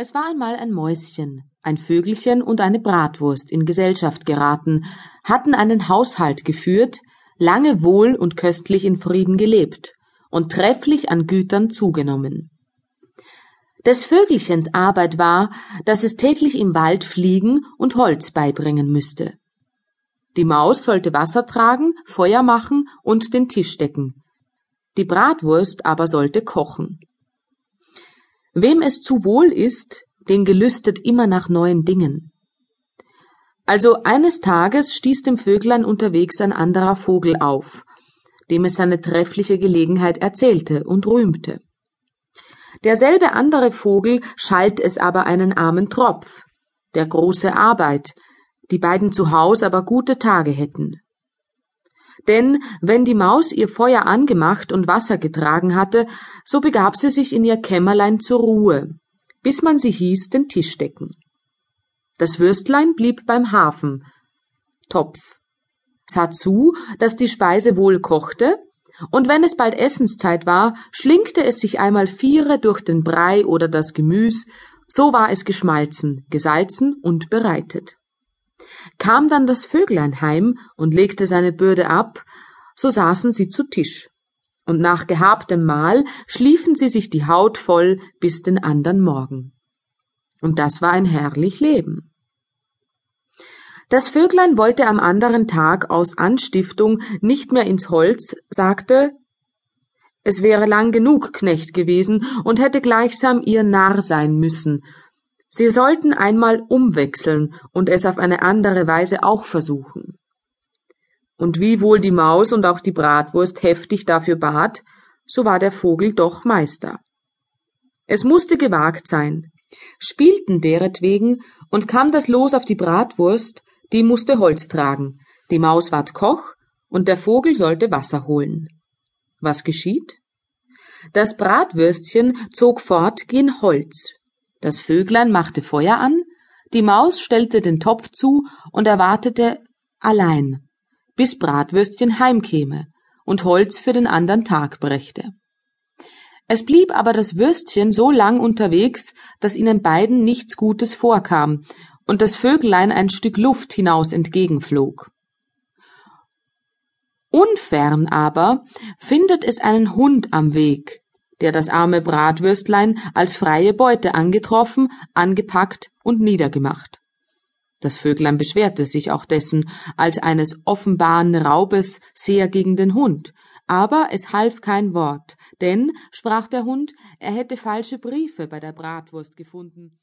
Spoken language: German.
Es war einmal ein Mäuschen, ein Vögelchen und eine Bratwurst in Gesellschaft geraten, hatten einen Haushalt geführt, lange wohl und köstlich in Frieden gelebt und trefflich an Gütern zugenommen. Des Vögelchens Arbeit war, dass es täglich im Wald fliegen und Holz beibringen müsste. Die Maus sollte Wasser tragen, Feuer machen und den Tisch decken. Die Bratwurst aber sollte kochen. Wem es zu wohl ist, den gelüstet immer nach neuen Dingen. Also eines Tages stieß dem Vöglein unterwegs ein anderer Vogel auf, dem es seine treffliche Gelegenheit erzählte und rühmte. Derselbe andere Vogel schalt es aber einen armen Tropf, der große Arbeit, die beiden zu Haus aber gute Tage hätten. Denn wenn die Maus ihr Feuer angemacht und Wasser getragen hatte, so begab sie sich in ihr Kämmerlein zur Ruhe, bis man sie hieß den Tisch decken. Das Würstlein blieb beim Hafen, Topf, sah zu, dass die Speise wohl kochte, und wenn es bald Essenszeit war, schlingte es sich einmal viere durch den Brei oder das Gemüs, so war es geschmalzen, gesalzen und bereitet. Kam dann das Vöglein heim und legte seine Bürde ab, so saßen sie zu Tisch. Und nach gehabtem Mahl schliefen sie sich die Haut voll bis den andern Morgen. Und das war ein herrlich Leben. Das Vöglein wollte am anderen Tag aus Anstiftung nicht mehr ins Holz, sagte, es wäre lang genug Knecht gewesen und hätte gleichsam ihr Narr sein müssen, Sie sollten einmal umwechseln und es auf eine andere Weise auch versuchen. Und wie wohl die Maus und auch die Bratwurst heftig dafür bat, so war der Vogel doch Meister. Es musste gewagt sein, spielten deretwegen, und kam das Los auf die Bratwurst, die musste Holz tragen, die Maus ward Koch, und der Vogel sollte Wasser holen. Was geschieht? Das Bratwürstchen zog fort gen Holz, das Vöglein machte Feuer an, die Maus stellte den Topf zu und erwartete allein, bis Bratwürstchen heimkäme und Holz für den andern Tag brächte. Es blieb aber das Würstchen so lang unterwegs, dass ihnen beiden nichts Gutes vorkam und das Vöglein ein Stück Luft hinaus entgegenflog. Unfern aber findet es einen Hund am Weg, der das arme Bratwürstlein als freie Beute angetroffen, angepackt und niedergemacht. Das Vöglein beschwerte sich auch dessen als eines offenbaren Raubes sehr gegen den Hund, aber es half kein Wort, denn, sprach der Hund, er hätte falsche Briefe bei der Bratwurst gefunden